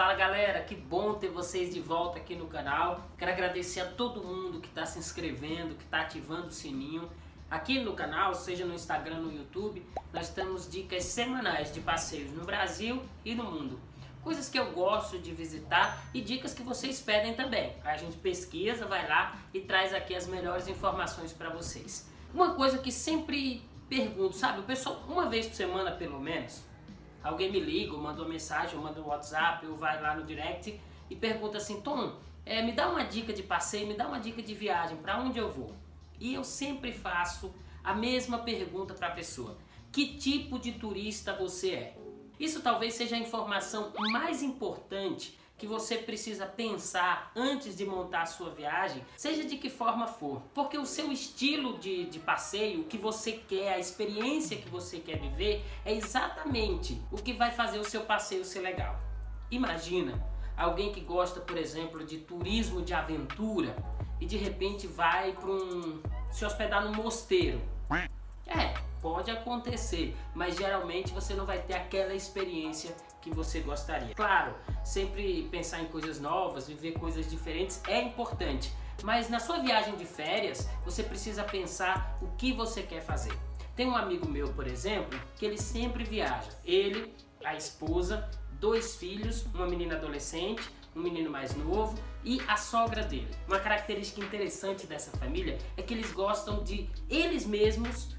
Fala galera, que bom ter vocês de volta aqui no canal. Quero agradecer a todo mundo que está se inscrevendo, que está ativando o sininho. Aqui no canal, seja no Instagram, no YouTube, nós temos dicas semanais de passeios no Brasil e no mundo. Coisas que eu gosto de visitar e dicas que vocês pedem também. A gente pesquisa, vai lá e traz aqui as melhores informações para vocês. Uma coisa que sempre pergunto, sabe? O pessoal, uma vez por semana pelo menos, alguém me liga, ou manda uma mensagem, ou manda um WhatsApp, ou vai lá no direct e pergunta assim, Tom, é, me dá uma dica de passeio, me dá uma dica de viagem, para onde eu vou? E eu sempre faço a mesma pergunta para a pessoa: que tipo de turista você é? Isso talvez seja a informação mais importante que você precisa pensar antes de montar a sua viagem, seja de que forma for. Porque o seu estilo de, de passeio, o que você quer, a experiência que você quer viver, é exatamente o que vai fazer o seu passeio ser legal. Imagina alguém que gosta, por exemplo, de turismo de aventura e de repente vai para um se hospedar num mosteiro. É, pode acontecer, mas geralmente você não vai ter aquela experiência que você gostaria. Claro, sempre pensar em coisas novas, viver coisas diferentes é importante, mas na sua viagem de férias você precisa pensar o que você quer fazer. Tem um amigo meu, por exemplo, que ele sempre viaja. Ele, a esposa, dois filhos, uma menina adolescente, um menino mais novo e a sogra dele. Uma característica interessante dessa família é que eles gostam de eles mesmos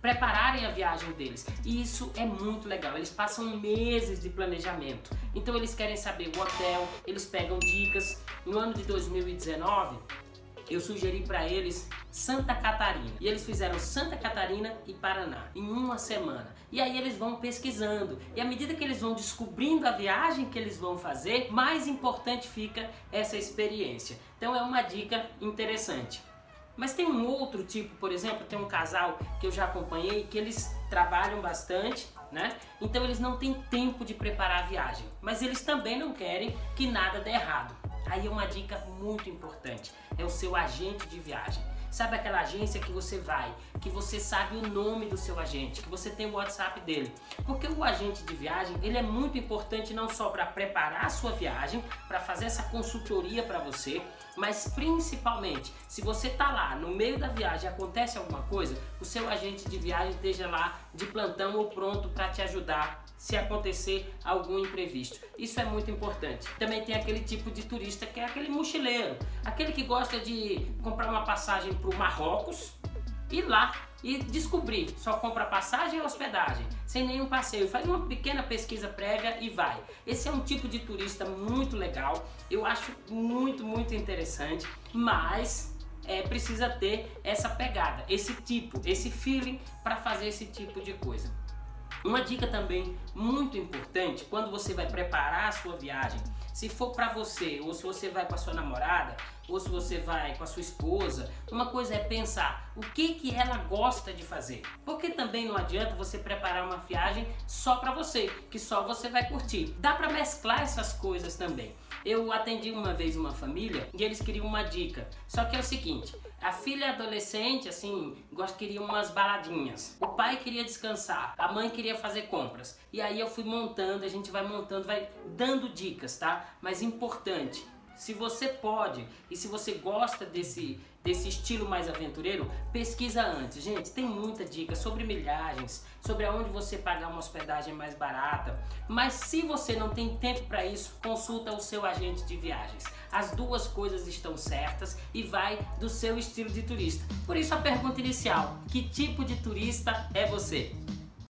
prepararem a viagem deles. E isso é muito legal. Eles passam meses de planejamento. Então eles querem saber o hotel, eles pegam dicas. No ano de 2019, eu sugeri para eles Santa Catarina. E eles fizeram Santa Catarina e Paraná em uma semana. E aí eles vão pesquisando. E à medida que eles vão descobrindo a viagem que eles vão fazer, mais importante fica essa experiência. Então é uma dica interessante. Mas tem um outro tipo, por exemplo, tem um casal que eu já acompanhei que eles trabalham bastante, né? Então eles não têm tempo de preparar a viagem, mas eles também não querem que nada dê errado. Aí é uma dica muito importante, é o seu agente de viagem. Sabe aquela agência que você vai, que você sabe o nome do seu agente, que você tem o WhatsApp dele? Porque o agente de viagem, ele é muito importante não só para preparar a sua viagem, para fazer essa consultoria para você, mas principalmente, se você tá lá no meio da viagem acontece alguma coisa, o seu agente de viagem esteja lá de plantão ou pronto para te ajudar se acontecer algum imprevisto. Isso é muito importante. Também tem aquele tipo de turista que é aquele mochileiro, aquele que gosta de comprar uma passagem para o Marrocos, ir lá e descobrir, só compra passagem e hospedagem, sem nenhum passeio, faz uma pequena pesquisa prévia e vai. Esse é um tipo de turista muito legal, eu acho muito, muito interessante, mas é, precisa ter essa pegada, esse tipo, esse feeling para fazer esse tipo de coisa. Uma dica também muito importante quando você vai preparar a sua viagem, se for para você ou se você vai com a sua namorada ou se você vai com a sua esposa, uma coisa é pensar o que que ela gosta de fazer. Porque também não adianta você preparar uma viagem só para você, que só você vai curtir. Dá para mesclar essas coisas também. Eu atendi uma vez uma família e eles queriam uma dica. Só que é o seguinte, a filha adolescente, assim, gosta, queria umas baladinhas. O pai queria descansar, a mãe queria fazer compras. E aí eu fui montando, a gente vai montando, vai dando dicas, tá? Mas importante, se você pode e se você gosta desse, desse estilo mais aventureiro, pesquisa antes. Gente, tem muita dica sobre milhagens, sobre aonde você pagar uma hospedagem mais barata. Mas se você não tem tempo para isso, consulta o seu agente de viagens. As duas coisas estão certas e vai do seu estilo de turista. Por isso a pergunta inicial: que tipo de turista é você?